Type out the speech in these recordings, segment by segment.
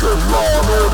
Toronto.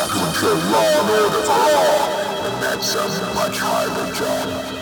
To to law and order for all, and that's a much harder job.